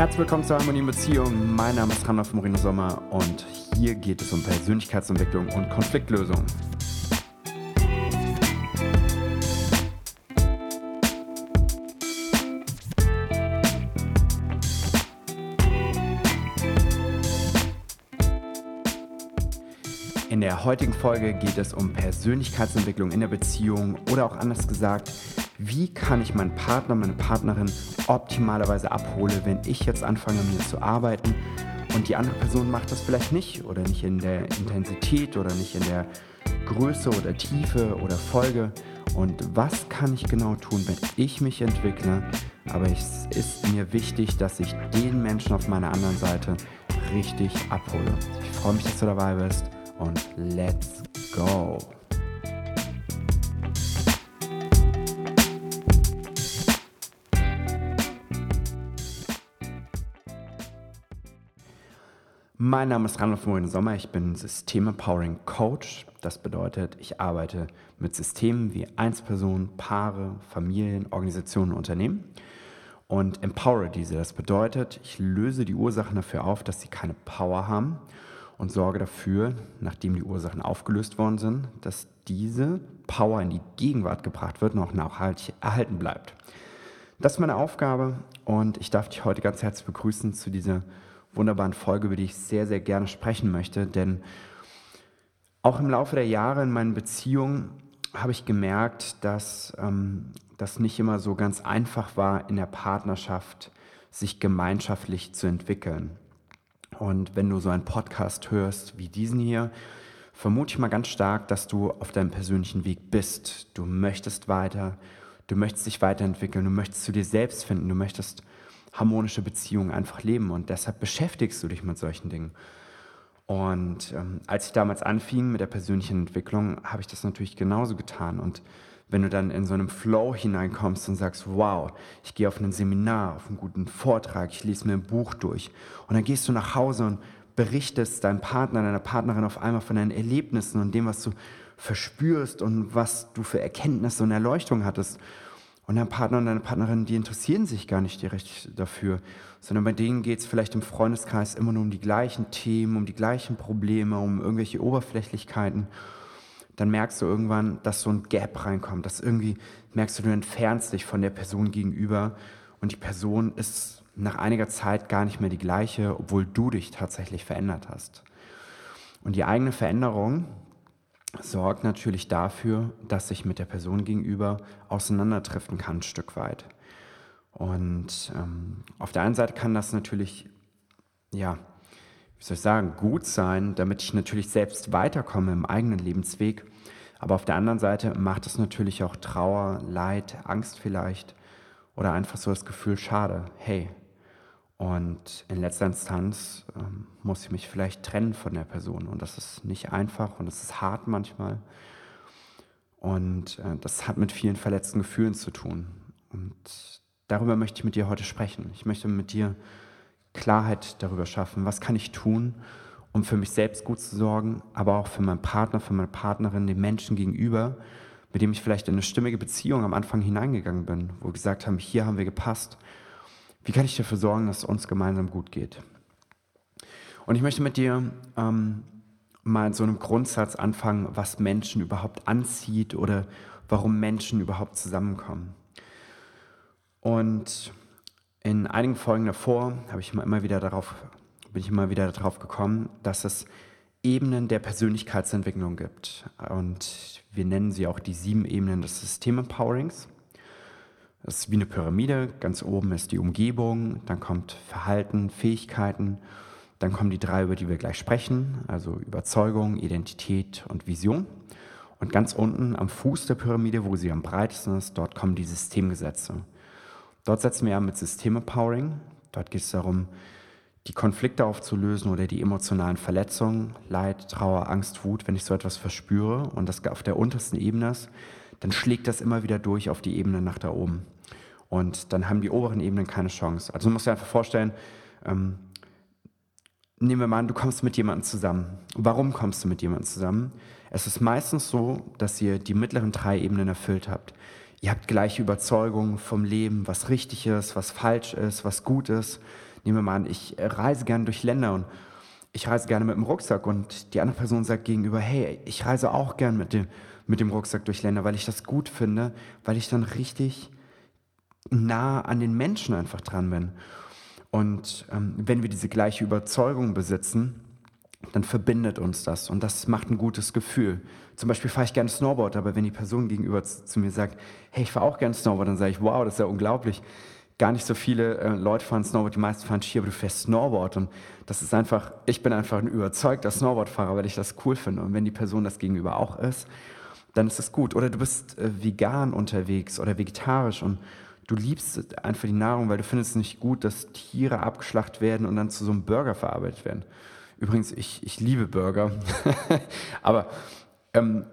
Herzlich willkommen zur Harmonie Beziehung. Mein Name ist Randolph Moreno Sommer und hier geht es um Persönlichkeitsentwicklung und Konfliktlösung. In der heutigen Folge geht es um Persönlichkeitsentwicklung in der Beziehung oder auch anders gesagt, wie kann ich meinen Partner, meine Partnerin optimalerweise abholen, wenn ich jetzt anfange, mir zu arbeiten und die andere Person macht das vielleicht nicht oder nicht in der Intensität oder nicht in der Größe oder Tiefe oder Folge. Und was kann ich genau tun, wenn ich mich entwickle? Aber es ist mir wichtig, dass ich den Menschen auf meiner anderen Seite richtig abhole. Ich freue mich, dass du dabei bist und let's go! Mein Name ist Randolph Morin Sommer, ich bin System-Empowering Coach. Das bedeutet, ich arbeite mit Systemen wie Einzelpersonen, Paare, Familien, Organisationen, Unternehmen und empowere diese. Das bedeutet, ich löse die Ursachen dafür auf, dass sie keine Power haben und sorge dafür, nachdem die Ursachen aufgelöst worden sind, dass diese Power in die Gegenwart gebracht wird und auch nachhaltig erhalten bleibt. Das ist meine Aufgabe und ich darf dich heute ganz herzlich begrüßen zu dieser wunderbaren Folge, über die ich sehr, sehr gerne sprechen möchte, denn auch im Laufe der Jahre in meinen Beziehungen habe ich gemerkt, dass ähm, das nicht immer so ganz einfach war, in der Partnerschaft sich gemeinschaftlich zu entwickeln. Und wenn du so einen Podcast hörst wie diesen hier, vermute ich mal ganz stark, dass du auf deinem persönlichen Weg bist. Du möchtest weiter, du möchtest dich weiterentwickeln, du möchtest zu dir selbst finden, du möchtest harmonische Beziehungen einfach leben und deshalb beschäftigst du dich mit solchen Dingen. Und ähm, als ich damals anfing mit der persönlichen Entwicklung, habe ich das natürlich genauso getan und wenn du dann in so einem Flow hineinkommst und sagst, wow, ich gehe auf ein Seminar, auf einen guten Vortrag, ich lese mir ein Buch durch und dann gehst du nach Hause und berichtest deinem Partner, deiner Partnerin auf einmal von deinen Erlebnissen und dem, was du verspürst und was du für Erkenntnisse und Erleuchtung hattest. Und dein Partner und deine Partnerin, die interessieren sich gar nicht direkt dafür, sondern bei denen geht es vielleicht im Freundeskreis immer nur um die gleichen Themen, um die gleichen Probleme, um irgendwelche Oberflächlichkeiten dann merkst du irgendwann, dass so ein Gap reinkommt, dass irgendwie merkst du, du entfernst dich von der Person gegenüber und die Person ist nach einiger Zeit gar nicht mehr die gleiche, obwohl du dich tatsächlich verändert hast. Und die eigene Veränderung sorgt natürlich dafür, dass ich mit der Person gegenüber auseinanderdriften kann, ein Stück weit. Und ähm, auf der einen Seite kann das natürlich, ja, wie soll ich sagen, gut sein, damit ich natürlich selbst weiterkomme im eigenen Lebensweg. Aber auf der anderen Seite macht es natürlich auch Trauer, Leid, Angst vielleicht oder einfach so das Gefühl, schade, hey. Und in letzter Instanz ähm, muss ich mich vielleicht trennen von der Person. Und das ist nicht einfach und es ist hart manchmal. Und äh, das hat mit vielen verletzten Gefühlen zu tun. Und darüber möchte ich mit dir heute sprechen. Ich möchte mit dir Klarheit darüber schaffen, was kann ich tun, um für mich selbst gut zu sorgen, aber auch für meinen Partner, für meine Partnerin, den Menschen gegenüber, mit dem ich vielleicht in eine stimmige Beziehung am Anfang hineingegangen bin, wo wir gesagt haben, hier haben wir gepasst. Wie kann ich dafür sorgen, dass es uns gemeinsam gut geht? Und ich möchte mit dir ähm, mal in so einem Grundsatz anfangen, was Menschen überhaupt anzieht oder warum Menschen überhaupt zusammenkommen. Und in einigen Folgen davor habe ich immer wieder darauf, bin ich immer wieder darauf gekommen, dass es Ebenen der Persönlichkeitsentwicklung gibt. Und wir nennen sie auch die sieben Ebenen des System-Empowerings. Das ist wie eine Pyramide. Ganz oben ist die Umgebung, dann kommt Verhalten, Fähigkeiten, dann kommen die drei, über die wir gleich sprechen, also Überzeugung, Identität und Vision. Und ganz unten am Fuß der Pyramide, wo sie am breitesten ist, dort kommen die Systemgesetze. Dort setzen wir ja mit Systeme-Powering. Dort geht es darum, die Konflikte aufzulösen oder die emotionalen Verletzungen, Leid, Trauer, Angst, Wut, wenn ich so etwas verspüre und das auf der untersten Ebene ist, dann schlägt das immer wieder durch auf die Ebene nach da oben. Und dann haben die oberen Ebenen keine Chance. Also du musst dir einfach vorstellen, ähm, nehmen wir mal an, du kommst mit jemandem zusammen. Warum kommst du mit jemandem zusammen? Es ist meistens so, dass ihr die mittleren drei Ebenen erfüllt habt. Ihr habt gleiche Überzeugungen vom Leben, was richtig ist, was falsch ist, was gut ist. Nehmen wir mal an, ich reise gerne durch Länder und ich reise gerne mit dem Rucksack und die andere Person sagt gegenüber, hey, ich reise auch gern mit dem, mit dem Rucksack durch Länder, weil ich das gut finde, weil ich dann richtig nah an den Menschen einfach dran bin. Und ähm, wenn wir diese gleiche Überzeugung besitzen, dann verbindet uns das und das macht ein gutes Gefühl. Zum Beispiel fahre ich gerne Snowboard, aber wenn die Person gegenüber zu mir sagt, hey, ich fahre auch gerne Snowboard, dann sage ich, wow, das ist ja unglaublich gar nicht so viele äh, Leute fahren Snowboard, die meisten fahren Ski, aber du fährst Snowboard und das ist einfach, ich bin einfach ein überzeugter Snowboardfahrer, weil ich das cool finde und wenn die Person das gegenüber auch ist, dann ist das gut. Oder du bist äh, vegan unterwegs oder vegetarisch und du liebst einfach die Nahrung, weil du findest es nicht gut, dass Tiere abgeschlachtet werden und dann zu so einem Burger verarbeitet werden. Übrigens, ich, ich liebe Burger, aber ähm,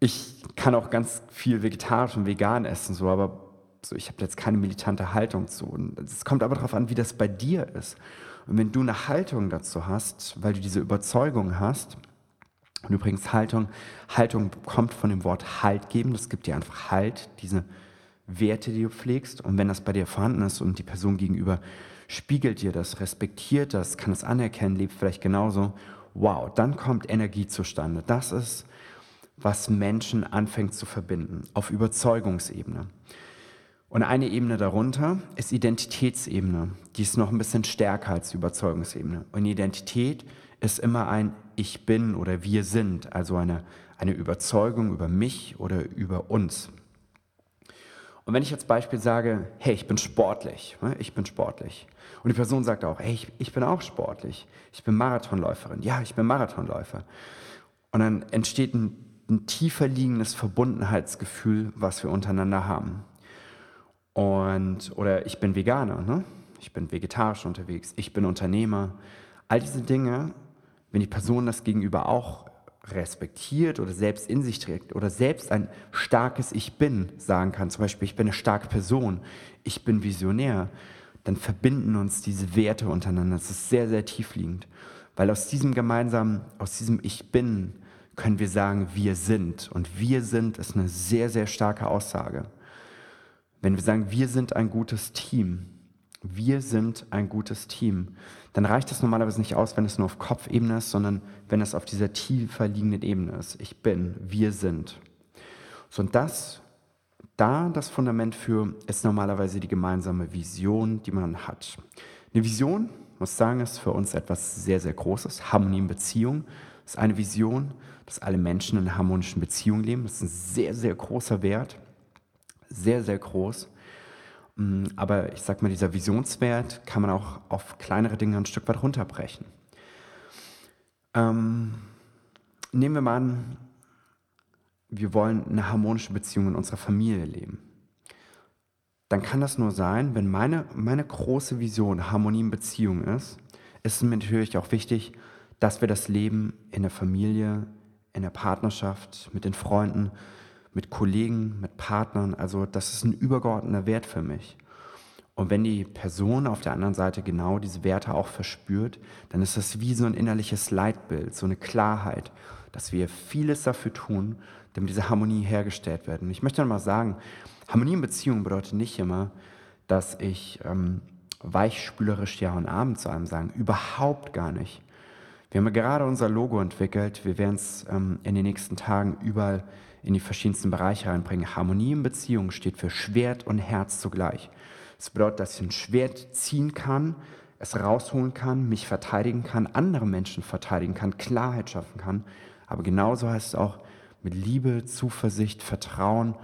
ich kann auch ganz viel vegetarisch und vegan essen, so, aber so, ich habe jetzt keine militante Haltung zu. Es kommt aber darauf an, wie das bei dir ist. Und wenn du eine Haltung dazu hast, weil du diese Überzeugung hast, und übrigens Haltung, Haltung kommt von dem Wort Halt geben, das gibt dir einfach Halt, diese Werte, die du pflegst. Und wenn das bei dir vorhanden ist und die Person gegenüber spiegelt dir das, respektiert das, kann es anerkennen, lebt vielleicht genauso, wow, dann kommt Energie zustande. Das ist, was Menschen anfängt zu verbinden, auf Überzeugungsebene. Und eine Ebene darunter ist Identitätsebene. Die ist noch ein bisschen stärker als Überzeugungsebene. Und Identität ist immer ein Ich bin oder wir sind, also eine, eine Überzeugung über mich oder über uns. Und wenn ich als Beispiel sage, hey, ich bin sportlich, ne, ich bin sportlich. Und die Person sagt auch, hey, ich, ich bin auch sportlich. Ich bin Marathonläuferin. Ja, ich bin Marathonläufer. Und dann entsteht ein, ein tiefer liegendes Verbundenheitsgefühl, was wir untereinander haben. Und, oder ich bin Veganer, ne? ich bin vegetarisch unterwegs, ich bin Unternehmer. All diese Dinge, wenn die Person das gegenüber auch respektiert oder selbst in sich trägt oder selbst ein starkes Ich bin sagen kann, zum Beispiel ich bin eine starke Person, ich bin visionär, dann verbinden uns diese Werte untereinander. Das ist sehr, sehr tiefliegend, weil aus diesem gemeinsamen, aus diesem Ich bin können wir sagen, wir sind. Und wir sind ist eine sehr, sehr starke Aussage. Wenn wir sagen, wir sind ein gutes Team, wir sind ein gutes Team, dann reicht es normalerweise nicht aus, wenn es nur auf Kopfebene ist, sondern wenn es auf dieser tiefer liegenden Ebene ist. Ich bin, wir sind. So, und das, da das Fundament für, ist normalerweise die gemeinsame Vision, die man hat. Eine Vision, muss sagen, ist für uns etwas sehr, sehr Großes. Harmonie in Beziehung ist eine Vision, dass alle Menschen in harmonischen Beziehungen leben. Das ist ein sehr, sehr großer Wert sehr, sehr groß. Mm, aber ich sag mal, dieser Visionswert kann man auch auf kleinere Dinge ein Stück weit runterbrechen. Ähm, nehmen wir mal an, wir wollen eine harmonische Beziehung in unserer Familie leben. Dann kann das nur sein, wenn meine, meine große Vision Harmonie in Beziehung ist, ist es mir natürlich auch wichtig, dass wir das Leben in der Familie, in der Partnerschaft, mit den Freunden mit Kollegen, mit Partnern. Also das ist ein übergeordneter Wert für mich. Und wenn die Person auf der anderen Seite genau diese Werte auch verspürt, dann ist das wie so ein innerliches Leitbild, so eine Klarheit, dass wir vieles dafür tun, damit diese Harmonie hergestellt wird. Und ich möchte mal sagen, Harmonie in Beziehungen bedeutet nicht immer, dass ich ähm, weichspülerisch Ja und Abend zu einem sagen. Überhaupt gar nicht. Wir haben gerade unser Logo entwickelt. Wir werden es ähm, in den nächsten Tagen überall in die verschiedensten Bereiche reinbringen. Harmonie in Beziehungen steht für Schwert und Herz zugleich. Das bedeutet, dass ich ein Schwert ziehen kann, es rausholen kann, mich verteidigen kann, andere Menschen verteidigen kann, Klarheit schaffen kann. Aber genauso heißt es auch, mit Liebe, Zuversicht, Vertrauen,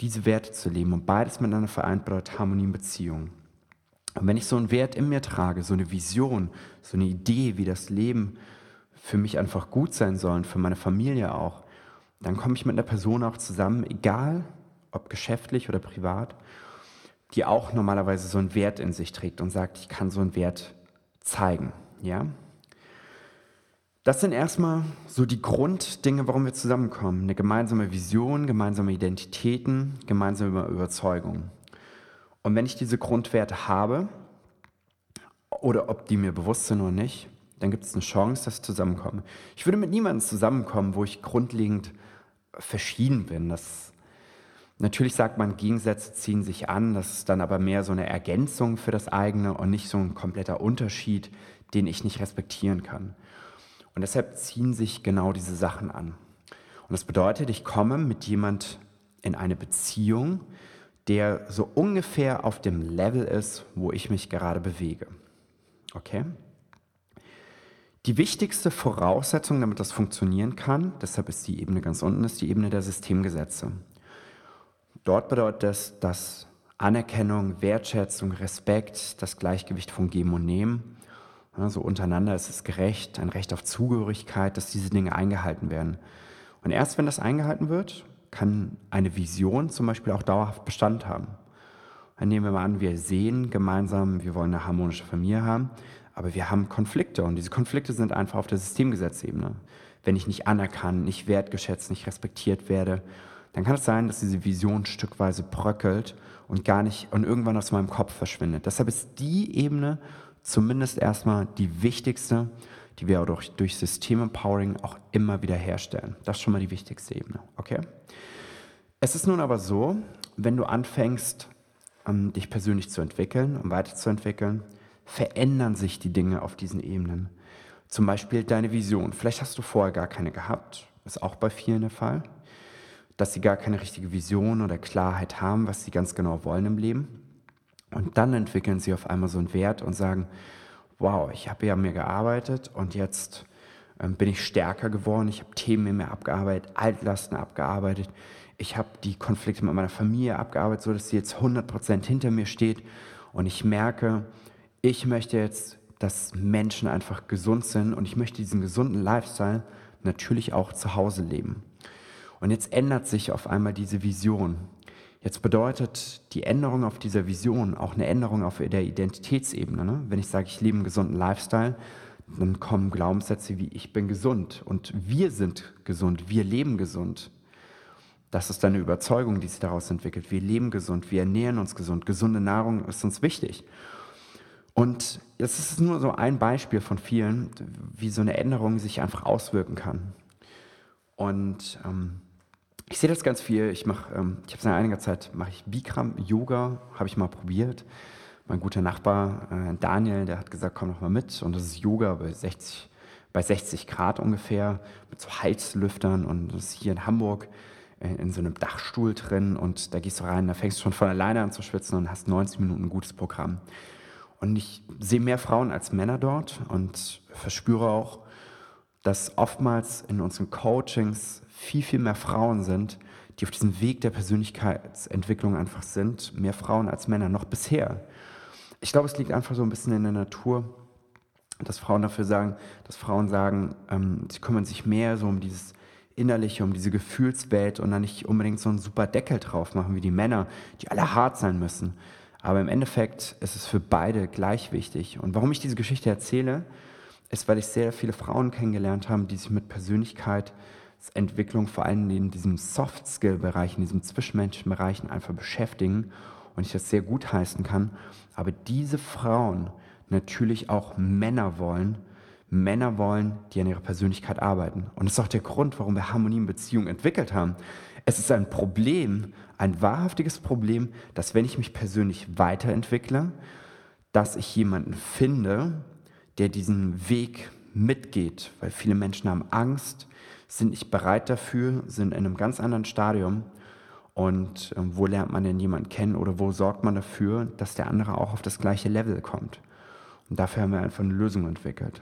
diese Werte zu leben. Und beides miteinander vereint bedeutet Harmonie in Beziehungen. Und wenn ich so einen Wert in mir trage, so eine Vision, so eine Idee, wie das Leben für mich einfach gut sein soll und für meine Familie auch, dann komme ich mit einer Person auch zusammen, egal ob geschäftlich oder privat, die auch normalerweise so einen Wert in sich trägt und sagt, ich kann so einen Wert zeigen. Ja? Das sind erstmal so die Grunddinge, warum wir zusammenkommen. Eine gemeinsame Vision, gemeinsame Identitäten, gemeinsame Überzeugungen. Und wenn ich diese Grundwerte habe, oder ob die mir bewusst sind oder nicht, dann gibt es eine Chance, dass ich zusammenkomme. Ich würde mit niemandem zusammenkommen, wo ich grundlegend verschieden bin. Das, Natürlich sagt man, Gegensätze ziehen sich an, das ist dann aber mehr so eine Ergänzung für das eigene und nicht so ein kompletter Unterschied, den ich nicht respektieren kann. Und deshalb ziehen sich genau diese Sachen an. Und das bedeutet, ich komme mit jemand in eine Beziehung, der so ungefähr auf dem Level ist, wo ich mich gerade bewege. Okay? Die wichtigste Voraussetzung, damit das funktionieren kann, deshalb ist die Ebene ganz unten, ist die Ebene der Systemgesetze. Dort bedeutet es, dass Anerkennung, Wertschätzung, Respekt, das Gleichgewicht von Geben und Nehmen, also untereinander ist es gerecht, ein Recht auf Zugehörigkeit, dass diese Dinge eingehalten werden. Und erst wenn das eingehalten wird, kann eine Vision zum Beispiel auch dauerhaft Bestand haben. Dann nehmen wir mal an, wir sehen gemeinsam, wir wollen eine harmonische Familie haben, aber wir haben Konflikte und diese Konflikte sind einfach auf der Systemgesetzebene. Wenn ich nicht anerkannt, nicht wertgeschätzt, nicht respektiert werde, dann kann es sein, dass diese Vision stückweise bröckelt und gar nicht und irgendwann aus meinem Kopf verschwindet. Deshalb ist die Ebene zumindest erstmal die wichtigste, die wir durch, System-Empowering auch immer wieder herstellen. Das ist schon mal die wichtigste Ebene, okay? Es ist nun aber so, wenn du anfängst, ähm, dich persönlich zu entwickeln und weiterzuentwickeln, verändern sich die Dinge auf diesen Ebenen. Zum Beispiel deine Vision. Vielleicht hast du vorher gar keine gehabt, ist auch bei vielen der Fall dass sie gar keine richtige Vision oder Klarheit haben, was sie ganz genau wollen im Leben. Und dann entwickeln sie auf einmal so einen Wert und sagen, wow, ich habe ja an mir gearbeitet und jetzt ähm, bin ich stärker geworden, ich habe Themen in mir abgearbeitet, Altlasten abgearbeitet, ich habe die Konflikte mit meiner Familie abgearbeitet, sodass sie jetzt 100% hinter mir steht und ich merke, ich möchte jetzt, dass Menschen einfach gesund sind und ich möchte diesen gesunden Lifestyle natürlich auch zu Hause leben. Und jetzt ändert sich auf einmal diese Vision. Jetzt bedeutet die Änderung auf dieser Vision auch eine Änderung auf der Identitätsebene. Ne? Wenn ich sage, ich lebe einen gesunden Lifestyle, dann kommen Glaubenssätze wie ich bin gesund und wir sind gesund, wir leben gesund. Das ist eine Überzeugung, die sich daraus entwickelt. Wir leben gesund, wir ernähren uns gesund, gesunde Nahrung ist uns wichtig. Und das ist nur so ein Beispiel von vielen, wie so eine Änderung sich einfach auswirken kann. Und ähm, ich sehe das ganz viel. Ich mache, ähm, ich habe seit einiger Zeit mache ich Bikram Yoga, habe ich mal probiert. Mein guter Nachbar äh, Daniel, der hat gesagt, komm noch mal mit. Und das ist Yoga bei 60, bei 60 Grad ungefähr mit so Heizlüftern und das ist hier in Hamburg äh, in so einem Dachstuhl drin und da gehst du rein, da fängst du schon von alleine an zu schwitzen und hast 90 Minuten ein gutes Programm. Und ich sehe mehr Frauen als Männer dort und verspüre auch, dass oftmals in unseren Coachings viel, viel mehr Frauen sind, die auf diesem Weg der Persönlichkeitsentwicklung einfach sind. Mehr Frauen als Männer, noch bisher. Ich glaube, es liegt einfach so ein bisschen in der Natur, dass Frauen dafür sagen, dass Frauen sagen, ähm, sie kümmern sich mehr so um dieses Innerliche, um diese Gefühlswelt und dann nicht unbedingt so einen super Deckel drauf machen wie die Männer, die alle hart sein müssen. Aber im Endeffekt ist es für beide gleich wichtig. Und warum ich diese Geschichte erzähle, ist, weil ich sehr viele Frauen kennengelernt habe, die sich mit Persönlichkeit Entwicklung vor allem in diesem Soft-Skill-Bereich, in diesem zwischenmenschlichen Bereichen einfach beschäftigen und ich das sehr gut heißen kann. Aber diese Frauen natürlich auch Männer wollen, Männer wollen, die an ihrer Persönlichkeit arbeiten. Und das ist auch der Grund, warum wir Harmonie in Beziehungen entwickelt haben. Es ist ein Problem, ein wahrhaftiges Problem, dass wenn ich mich persönlich weiterentwickle, dass ich jemanden finde, der diesen Weg mitgeht, weil viele Menschen haben Angst, sind nicht bereit dafür, sind in einem ganz anderen Stadium. Und äh, wo lernt man denn jemanden kennen oder wo sorgt man dafür, dass der andere auch auf das gleiche Level kommt? Und dafür haben wir einfach eine Lösung entwickelt.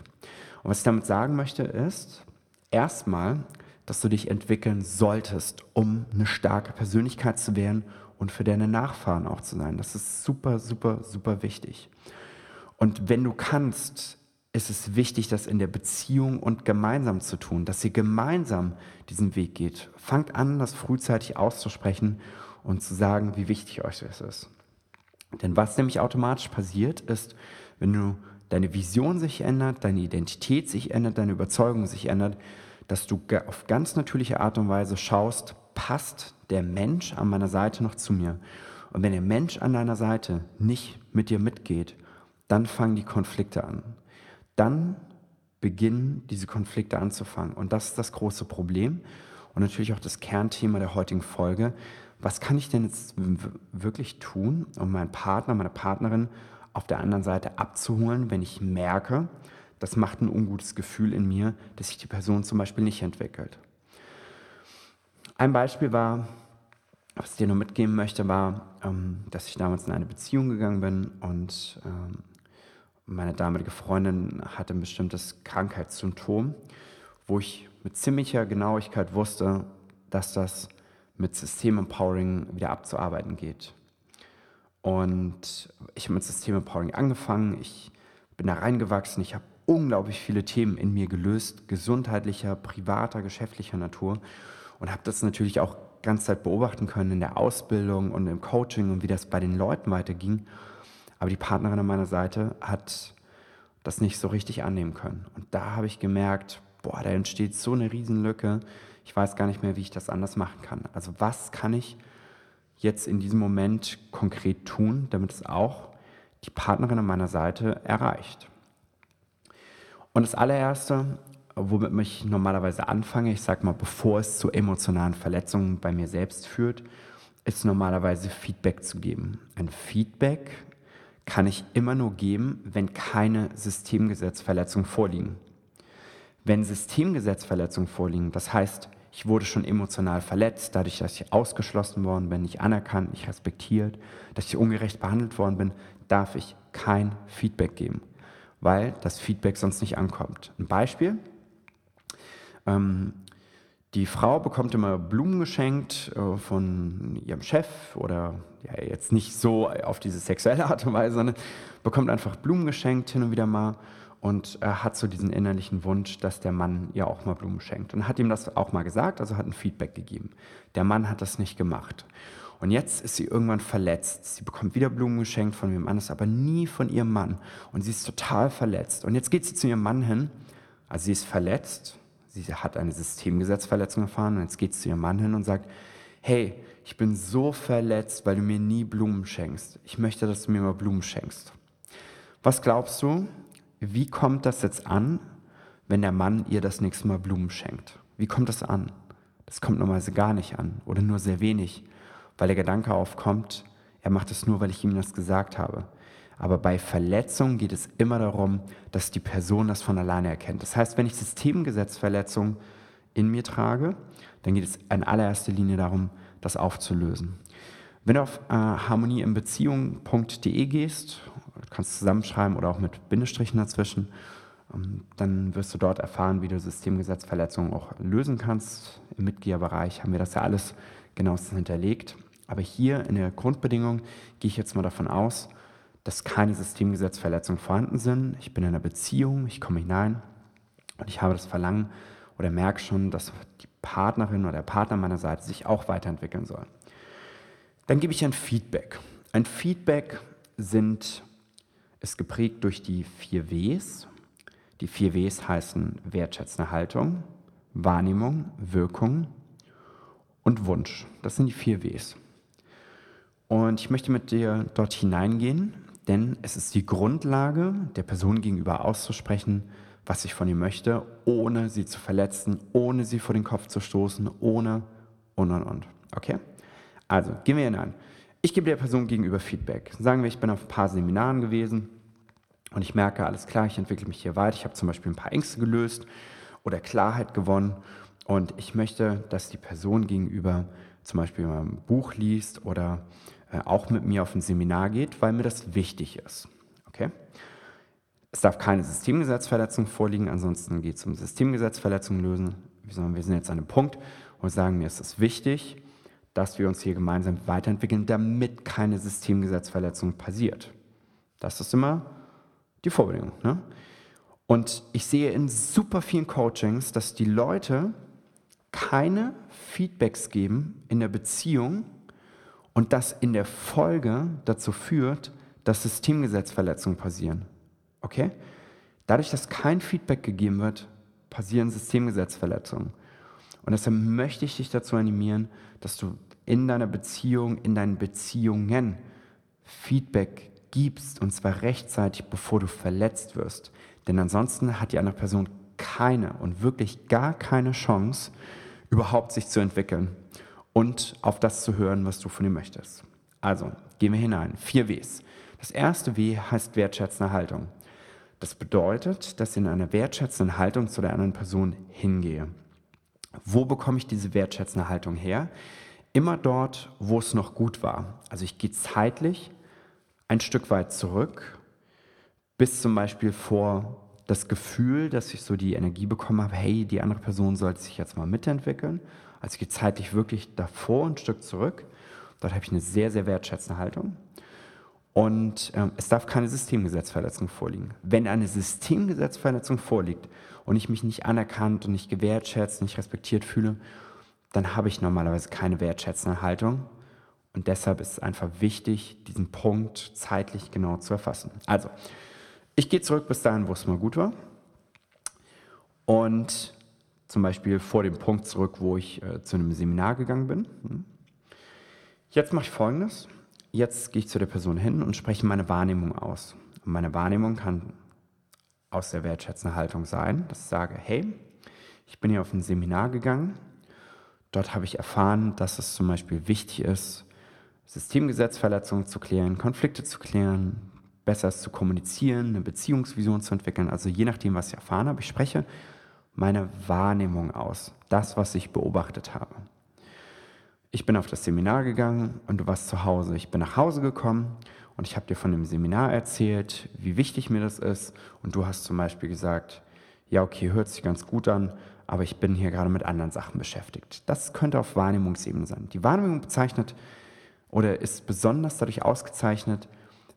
Und was ich damit sagen möchte ist, erstmal, dass du dich entwickeln solltest, um eine starke Persönlichkeit zu werden und für deine Nachfahren auch zu sein. Das ist super, super, super wichtig. Und wenn du kannst, ist es wichtig, das in der Beziehung und gemeinsam zu tun, dass ihr gemeinsam diesen Weg geht. Fangt an, das frühzeitig auszusprechen und zu sagen, wie wichtig euch das ist. Denn was nämlich automatisch passiert, ist, wenn du deine Vision sich ändert, deine Identität sich ändert, deine Überzeugung sich ändert, dass du auf ganz natürliche Art und Weise schaust, passt der Mensch an meiner Seite noch zu mir? Und wenn der Mensch an deiner Seite nicht mit dir mitgeht, dann fangen die Konflikte an dann beginnen diese Konflikte anzufangen. Und das ist das große Problem und natürlich auch das Kernthema der heutigen Folge. was kann ich denn jetzt wirklich tun, um meinen Partner, meine Partnerin auf der anderen Seite abzuholen, wenn ich merke, das macht ein ungutes Gefühl in mir, dass sich die Person zum Beispiel nicht entwickelt. Ein Beispiel war, was ich dir nur mitgeben möchte, war, ähm, dass ich damals in eine Beziehung gegangen bin und ähm, meine damalige Freundin hatte ein bestimmtes Krankheitssymptom, wo ich mit ziemlicher Genauigkeit wusste, dass das mit System Empowering wieder abzuarbeiten geht. Und ich habe mit System Empowering angefangen, ich bin da reingewachsen, ich habe unglaublich viele Themen in mir gelöst, gesundheitlicher, privater, geschäftlicher Natur und habe das natürlich auch ganz Zeit beobachten können in der Ausbildung und im Coaching und wie das bei den Leuten weiterging. Aber die Partnerin an meiner Seite hat das nicht so richtig annehmen können. Und da habe ich gemerkt, boah, da entsteht so eine Riesenlücke. Ich weiß gar nicht mehr, wie ich das anders machen kann. Also was kann ich jetzt in diesem Moment konkret tun, damit es auch die Partnerin an meiner Seite erreicht? Und das allererste, womit ich normalerweise anfange, ich sage mal, bevor es zu emotionalen Verletzungen bei mir selbst führt, ist normalerweise Feedback zu geben. Ein Feedback kann ich immer nur geben, wenn keine Systemgesetzverletzungen vorliegen. Wenn Systemgesetzverletzungen vorliegen, das heißt, ich wurde schon emotional verletzt, dadurch, dass ich ausgeschlossen worden bin, nicht anerkannt, nicht respektiert, dass ich ungerecht behandelt worden bin, darf ich kein Feedback geben, weil das Feedback sonst nicht ankommt. Ein Beispiel, ähm, die Frau bekommt immer Blumen geschenkt äh, von ihrem Chef oder ja, jetzt nicht so auf diese sexuelle Art und Weise, sondern bekommt einfach Blumen geschenkt hin und wieder mal und äh, hat so diesen innerlichen Wunsch, dass der Mann ihr auch mal Blumen schenkt. Und hat ihm das auch mal gesagt, also hat ein Feedback gegeben. Der Mann hat das nicht gemacht. Und jetzt ist sie irgendwann verletzt. Sie bekommt wieder Blumen geschenkt von ihrem Mann, ist aber nie von ihrem Mann. Und sie ist total verletzt. Und jetzt geht sie zu ihrem Mann hin. Also sie ist verletzt sie hat eine Systemgesetzverletzung erfahren und jetzt geht sie zu ihrem Mann hin und sagt, hey, ich bin so verletzt, weil du mir nie Blumen schenkst. Ich möchte, dass du mir mal Blumen schenkst. Was glaubst du, wie kommt das jetzt an, wenn der Mann ihr das nächste Mal Blumen schenkt? Wie kommt das an? Das kommt normalerweise gar nicht an oder nur sehr wenig, weil der Gedanke aufkommt, er macht es nur, weil ich ihm das gesagt habe. Aber bei Verletzungen geht es immer darum, dass die Person das von alleine erkennt. Das heißt, wenn ich Systemgesetzverletzungen in mir trage, dann geht es in allererster Linie darum, das aufzulösen. Wenn du auf äh, harmonieinbeziehung.de gehst, kannst du zusammenschreiben oder auch mit Bindestrichen dazwischen, ähm, dann wirst du dort erfahren, wie du Systemgesetzverletzungen auch lösen kannst. Im Mitgliederbereich haben wir das ja alles genauestens hinterlegt. Aber hier in der Grundbedingung gehe ich jetzt mal davon aus, dass keine Systemgesetzverletzungen vorhanden sind. Ich bin in einer Beziehung, ich komme hinein und ich habe das Verlangen oder merke schon, dass die Partnerin oder der Partner meiner Seite sich auch weiterentwickeln soll. Dann gebe ich ein Feedback. Ein Feedback sind, ist geprägt durch die vier Ws. Die vier Ws heißen wertschätzende Haltung, Wahrnehmung, Wirkung und Wunsch. Das sind die vier Ws. Und ich möchte mit dir dort hineingehen denn es ist die Grundlage, der Person gegenüber auszusprechen, was ich von ihr möchte, ohne sie zu verletzen, ohne sie vor den Kopf zu stoßen, ohne und und und. Okay? Also, gehen wir hinein. Ich gebe der Person gegenüber Feedback. Sagen wir, ich bin auf ein paar Seminaren gewesen und ich merke, alles klar, ich entwickle mich hier weiter. Ich habe zum Beispiel ein paar Ängste gelöst oder Klarheit gewonnen und ich möchte, dass die Person gegenüber zum Beispiel mal ein Buch liest oder auch mit mir auf ein Seminar geht, weil mir das wichtig ist. Okay? Es darf keine Systemgesetzverletzung vorliegen, ansonsten geht es um Systemgesetzverletzung lösen. Wir sind jetzt an einem Punkt, wir sagen, mir ist es wichtig, dass wir uns hier gemeinsam weiterentwickeln, damit keine Systemgesetzverletzung passiert. Das ist immer die Vorbedingung. Ne? Und ich sehe in super vielen Coachings, dass die Leute keine Feedbacks geben in der Beziehung und das in der Folge dazu führt, dass Systemgesetzverletzungen passieren. Okay? Dadurch, dass kein Feedback gegeben wird, passieren Systemgesetzverletzungen. Und deshalb möchte ich dich dazu animieren, dass du in deiner Beziehung, in deinen Beziehungen Feedback gibst und zwar rechtzeitig, bevor du verletzt wirst. Denn ansonsten hat die andere Person keine und wirklich gar keine Chance, überhaupt sich zu entwickeln. Und auf das zu hören, was du von ihm möchtest. Also, gehen wir hinein. Vier Ws. Das erste W heißt wertschätzende Haltung. Das bedeutet, dass ich in einer wertschätzenden Haltung zu der anderen Person hingehe. Wo bekomme ich diese wertschätzende Haltung her? Immer dort, wo es noch gut war. Also ich gehe zeitlich ein Stück weit zurück, bis zum Beispiel vor das Gefühl, dass ich so die Energie bekommen habe, hey, die andere Person sollte sich jetzt mal mitentwickeln. Also ich gehe zeitlich wirklich davor ein Stück zurück. Dort habe ich eine sehr, sehr wertschätzende Haltung. Und ähm, es darf keine Systemgesetzverletzung vorliegen. Wenn eine Systemgesetzverletzung vorliegt und ich mich nicht anerkannt und nicht gewertschätzt, nicht respektiert fühle, dann habe ich normalerweise keine wertschätzende Haltung. Und deshalb ist es einfach wichtig, diesen Punkt zeitlich genau zu erfassen. Also, ich gehe zurück bis dahin, wo es mal gut war. Und zum Beispiel vor dem Punkt zurück, wo ich äh, zu einem Seminar gegangen bin. Hm. Jetzt mache ich Folgendes. Jetzt gehe ich zu der Person hin und spreche meine Wahrnehmung aus. Und meine Wahrnehmung kann aus der wertschätzenden Haltung sein, dass ich sage, hey, ich bin hier auf ein Seminar gegangen. Dort habe ich erfahren, dass es zum Beispiel wichtig ist, Systemgesetzverletzungen zu klären, Konflikte zu klären, besser zu kommunizieren, eine Beziehungsvision zu entwickeln. Also je nachdem, was ich erfahren habe, ich spreche meine Wahrnehmung aus, das, was ich beobachtet habe. Ich bin auf das Seminar gegangen und du warst zu Hause. Ich bin nach Hause gekommen und ich habe dir von dem Seminar erzählt, wie wichtig mir das ist. Und du hast zum Beispiel gesagt, ja, okay, hört sich ganz gut an, aber ich bin hier gerade mit anderen Sachen beschäftigt. Das könnte auf Wahrnehmungsebene sein. Die Wahrnehmung bezeichnet oder ist besonders dadurch ausgezeichnet,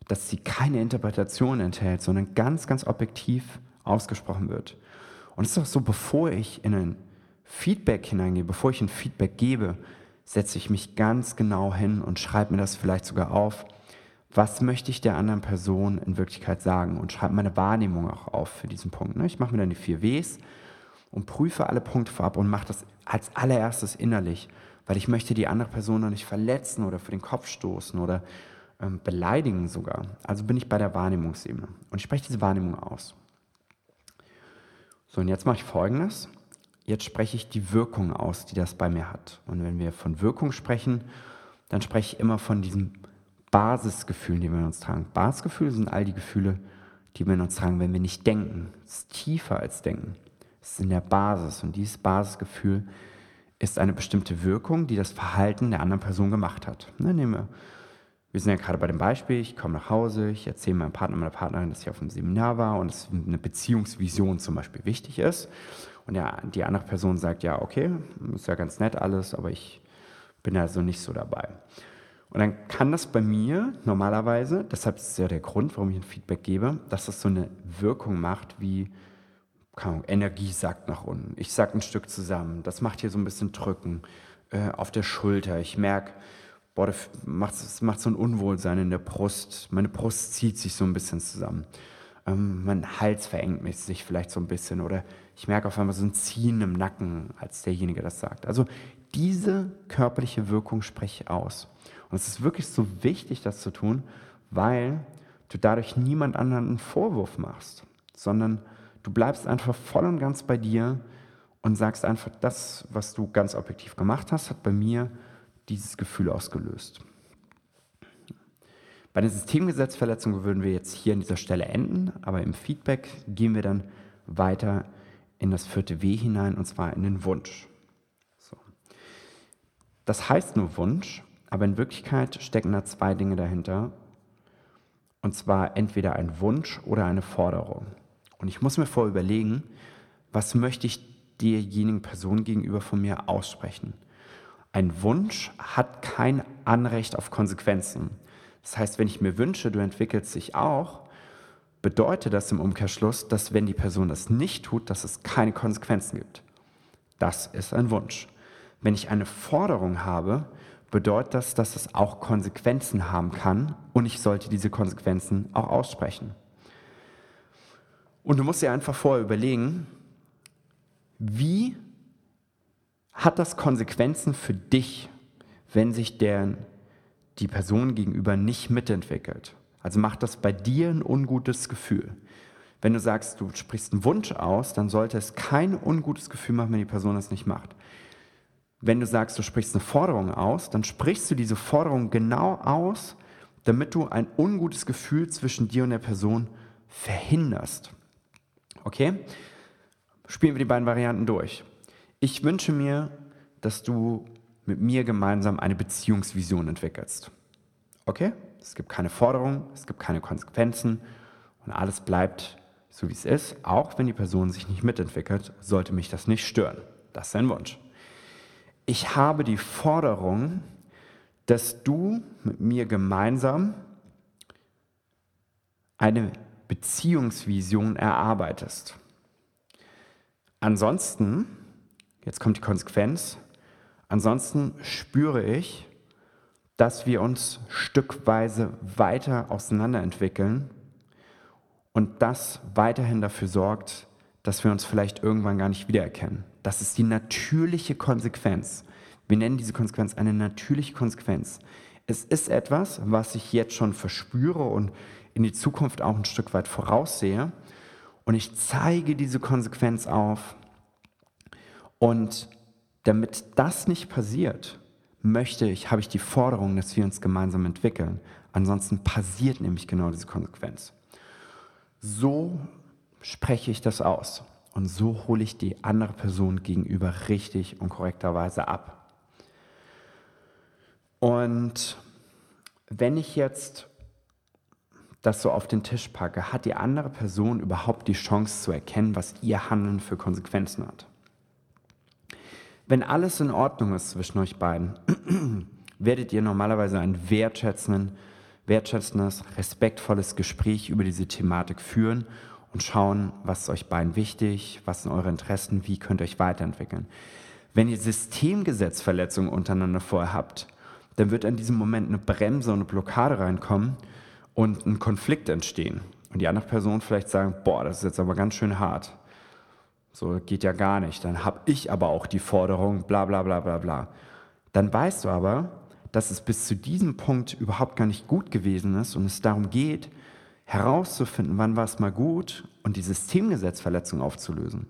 dass sie keine Interpretation enthält, sondern ganz, ganz objektiv ausgesprochen wird. Und es ist auch so, bevor ich in ein Feedback hineingehe, bevor ich ein Feedback gebe, setze ich mich ganz genau hin und schreibe mir das vielleicht sogar auf. Was möchte ich der anderen Person in Wirklichkeit sagen? Und schreibe meine Wahrnehmung auch auf für diesen Punkt. Ne? Ich mache mir dann die vier Ws und prüfe alle Punkte vorab und mache das als allererstes innerlich, weil ich möchte die andere Person noch nicht verletzen oder für den Kopf stoßen oder ähm, beleidigen sogar. Also bin ich bei der Wahrnehmungsebene und ich spreche diese Wahrnehmung aus. So, und jetzt mache ich Folgendes. Jetzt spreche ich die Wirkung aus, die das bei mir hat. Und wenn wir von Wirkung sprechen, dann spreche ich immer von diesen Basisgefühlen, die wir in uns tragen. Basisgefühle sind all die Gefühle, die wir in uns tragen, wenn wir nicht denken. Es ist tiefer als denken. Es ist in der Basis. Und dieses Basisgefühl ist eine bestimmte Wirkung, die das Verhalten der anderen Person gemacht hat. Ne, nehmen wir wir sind ja gerade bei dem Beispiel, ich komme nach Hause, ich erzähle meinem Partner, meiner Partnerin, dass ich auf einem Seminar war und dass eine Beziehungsvision zum Beispiel wichtig ist. Und ja, die andere Person sagt, ja, okay, ist ja ganz nett alles, aber ich bin also nicht so dabei. Und dann kann das bei mir normalerweise, deshalb ist es ja der Grund, warum ich ein Feedback gebe, dass das so eine Wirkung macht wie, keine Energie sackt nach unten. Ich sack ein Stück zusammen. Das macht hier so ein bisschen Drücken äh, auf der Schulter. Ich merke, boah, das macht, so ein Unwohlsein in der Brust. Meine Brust zieht sich so ein bisschen zusammen. Ähm, mein Hals verengt sich vielleicht so ein bisschen oder ich merke auf einmal so ein Ziehen im Nacken, als derjenige das sagt. Also diese körperliche Wirkung spreche ich aus. Und es ist wirklich so wichtig, das zu tun, weil du dadurch niemand anderen einen Vorwurf machst, sondern du bleibst einfach voll und ganz bei dir und sagst einfach, das, was du ganz objektiv gemacht hast, hat bei mir dieses Gefühl ausgelöst. Bei der Systemgesetzverletzung würden wir jetzt hier an dieser Stelle enden, aber im Feedback gehen wir dann weiter in das vierte W hinein und zwar in den Wunsch. So. Das heißt nur Wunsch, aber in Wirklichkeit stecken da zwei Dinge dahinter. Und zwar entweder ein Wunsch oder eine Forderung. Und ich muss mir vorher überlegen, was möchte ich derjenigen Person gegenüber von mir aussprechen. Ein Wunsch hat kein Anrecht auf Konsequenzen. Das heißt, wenn ich mir wünsche, du entwickelst dich auch, bedeutet das im Umkehrschluss, dass wenn die Person das nicht tut, dass es keine Konsequenzen gibt. Das ist ein Wunsch. Wenn ich eine Forderung habe, bedeutet das, dass es auch Konsequenzen haben kann und ich sollte diese Konsequenzen auch aussprechen. Und du musst dir einfach vorher überlegen, wie hat das Konsequenzen für dich, wenn sich der, die Person gegenüber nicht mitentwickelt? Also macht das bei dir ein ungutes Gefühl. Wenn du sagst, du sprichst einen Wunsch aus, dann sollte es kein ungutes Gefühl machen, wenn die Person das nicht macht. wenn du sagst, du sprichst eine Forderung aus, dann sprichst du diese Forderung genau aus, damit du ein ungutes Gefühl zwischen dir und der Person verhinderst. Okay? Spielen wir die beiden Varianten durch. Ich wünsche mir, dass du mit mir gemeinsam eine Beziehungsvision entwickelst. Okay? Es gibt keine Forderung, es gibt keine Konsequenzen und alles bleibt so, wie es ist. Auch wenn die Person sich nicht mitentwickelt, sollte mich das nicht stören. Das ist ein Wunsch. Ich habe die Forderung, dass du mit mir gemeinsam eine Beziehungsvision erarbeitest. Ansonsten, jetzt kommt die Konsequenz, ansonsten spüre ich, dass wir uns stückweise weiter auseinanderentwickeln und das weiterhin dafür sorgt, dass wir uns vielleicht irgendwann gar nicht wiedererkennen. Das ist die natürliche Konsequenz. Wir nennen diese Konsequenz eine natürliche Konsequenz. Es ist etwas, was ich jetzt schon verspüre und in die Zukunft auch ein Stück weit voraussehe. Und ich zeige diese Konsequenz auf. Und damit das nicht passiert, möchte ich, habe ich die Forderung, dass wir uns gemeinsam entwickeln. Ansonsten passiert nämlich genau diese Konsequenz. So spreche ich das aus und so hole ich die andere Person gegenüber richtig und korrekterweise ab. Und wenn ich jetzt das so auf den Tisch packe, hat die andere Person überhaupt die Chance zu erkennen, was ihr Handeln für Konsequenzen hat. Wenn alles in Ordnung ist zwischen euch beiden, werdet ihr normalerweise ein wertschätzenden, wertschätzendes, respektvolles Gespräch über diese Thematik führen und schauen, was ist euch beiden wichtig, was sind eure Interessen, wie könnt ihr euch weiterentwickeln. Wenn ihr Systemgesetzverletzungen untereinander vorher habt, dann wird in diesem Moment eine Bremse und eine Blockade reinkommen und ein Konflikt entstehen. Und die andere Person vielleicht sagen, boah, das ist jetzt aber ganz schön hart. So geht ja gar nicht. Dann habe ich aber auch die Forderung, bla bla bla bla bla. Dann weißt du aber, dass es bis zu diesem Punkt überhaupt gar nicht gut gewesen ist und es darum geht, herauszufinden, wann war es mal gut und die Systemgesetzverletzung aufzulösen.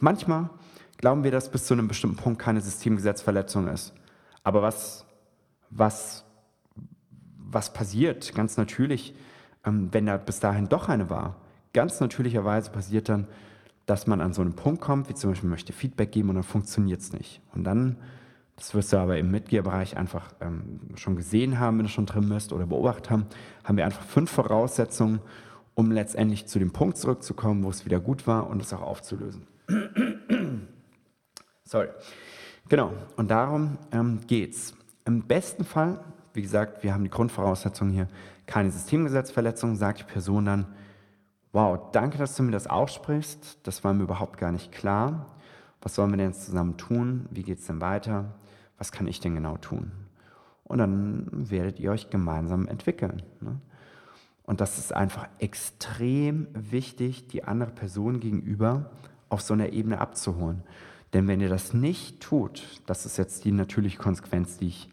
Manchmal glauben wir, dass bis zu einem bestimmten Punkt keine Systemgesetzverletzung ist. Aber was, was, was passiert ganz natürlich, ähm, wenn da bis dahin doch eine war? Ganz natürlicherweise passiert dann, dass man an so einen Punkt kommt, wie zum Beispiel möchte Feedback geben und dann funktioniert es nicht. Und dann, das wirst du aber im Mitgliederbereich einfach ähm, schon gesehen haben, wenn du schon drin bist oder beobachtet haben, haben wir einfach fünf Voraussetzungen, um letztendlich zu dem Punkt zurückzukommen, wo es wieder gut war und es auch aufzulösen. Sorry. Genau, und darum ähm, geht's. Im besten Fall, wie gesagt, wir haben die Grundvoraussetzungen hier, keine Systemgesetzverletzung, sagt die Person dann, wow, danke, dass du mir das aussprichst. Das war mir überhaupt gar nicht klar. Was sollen wir denn jetzt zusammen tun? Wie geht es denn weiter? Was kann ich denn genau tun? Und dann werdet ihr euch gemeinsam entwickeln. Ne? Und das ist einfach extrem wichtig, die andere Person gegenüber auf so einer Ebene abzuholen. Denn wenn ihr das nicht tut, das ist jetzt die natürliche Konsequenz, die ich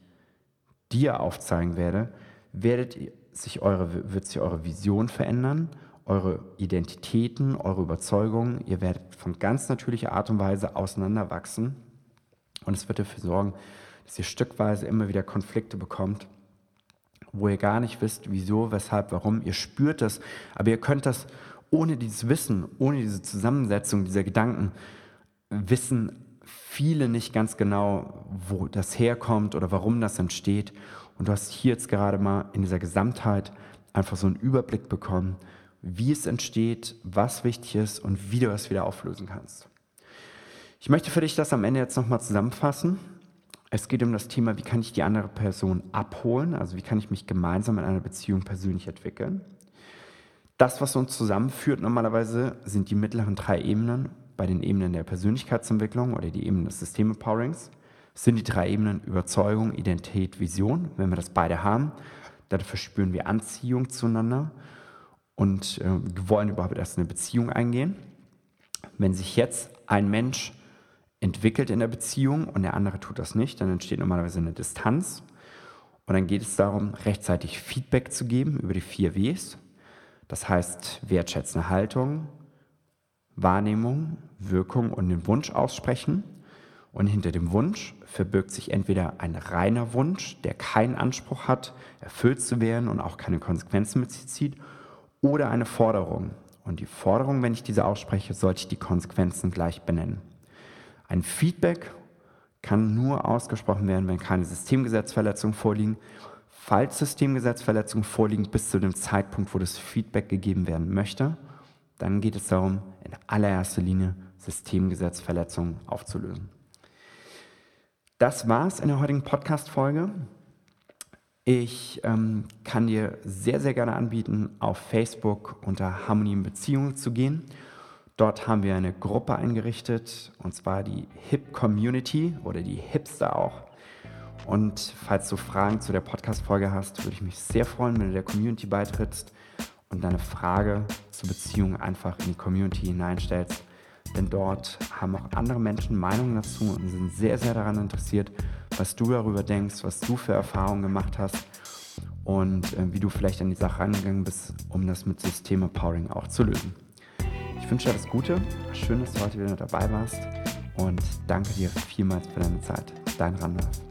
dir aufzeigen werde, werdet sich eure, wird sich eure Vision verändern eure Identitäten, eure Überzeugungen. Ihr werdet von ganz natürlicher Art und Weise auseinanderwachsen. Und es wird dafür sorgen, dass ihr stückweise immer wieder Konflikte bekommt, wo ihr gar nicht wisst, wieso, weshalb, warum. Ihr spürt das, aber ihr könnt das ohne dieses Wissen, ohne diese Zusammensetzung dieser Gedanken, wissen viele nicht ganz genau, wo das herkommt oder warum das entsteht. Und du hast hier jetzt gerade mal in dieser Gesamtheit einfach so einen Überblick bekommen, wie es entsteht, was wichtig ist und wie du es wieder auflösen kannst. Ich möchte für dich das am Ende jetzt nochmal zusammenfassen. Es geht um das Thema, wie kann ich die andere Person abholen, also wie kann ich mich gemeinsam in einer Beziehung persönlich entwickeln. Das, was uns zusammenführt normalerweise, sind die mittleren drei Ebenen bei den Ebenen der Persönlichkeitsentwicklung oder die Ebenen des System-Empowerings. sind die drei Ebenen Überzeugung, Identität, Vision. Wenn wir das beide haben, dann verspüren wir Anziehung zueinander und äh, wollen überhaupt erst eine Beziehung eingehen. Wenn sich jetzt ein Mensch entwickelt in der Beziehung und der andere tut das nicht, dann entsteht normalerweise eine Distanz. Und dann geht es darum, rechtzeitig Feedback zu geben über die vier Ws. Das heißt wertschätzende Haltung, Wahrnehmung, Wirkung und den Wunsch aussprechen. Und hinter dem Wunsch verbirgt sich entweder ein reiner Wunsch, der keinen Anspruch hat, erfüllt zu werden und auch keine Konsequenzen mit sich zieht, oder eine Forderung. Und die Forderung, wenn ich diese ausspreche, sollte ich die Konsequenzen gleich benennen. Ein Feedback kann nur ausgesprochen werden, wenn keine Systemgesetzverletzungen vorliegen. Falls Systemgesetzverletzungen vorliegen bis zu dem Zeitpunkt, wo das Feedback gegeben werden möchte, dann geht es darum, in allererster Linie Systemgesetzverletzungen aufzulösen. Das war's in der heutigen Podcast-Folge. Ich ähm, kann dir sehr, sehr gerne anbieten, auf Facebook unter Harmonie in Beziehungen zu gehen. Dort haben wir eine Gruppe eingerichtet, und zwar die Hip Community oder die Hipster auch. Und falls du Fragen zu der Podcast-Folge hast, würde ich mich sehr freuen, wenn du der Community beitrittst und deine Frage zur Beziehung einfach in die Community hineinstellst denn dort haben auch andere Menschen Meinungen dazu und sind sehr, sehr daran interessiert, was du darüber denkst, was du für Erfahrungen gemacht hast und äh, wie du vielleicht an die Sache rangegangen bist, um das mit System Empowering auch zu lösen. Ich wünsche dir alles Gute, schön, dass du heute wieder dabei warst und danke dir vielmals für deine Zeit. Dein Randolph.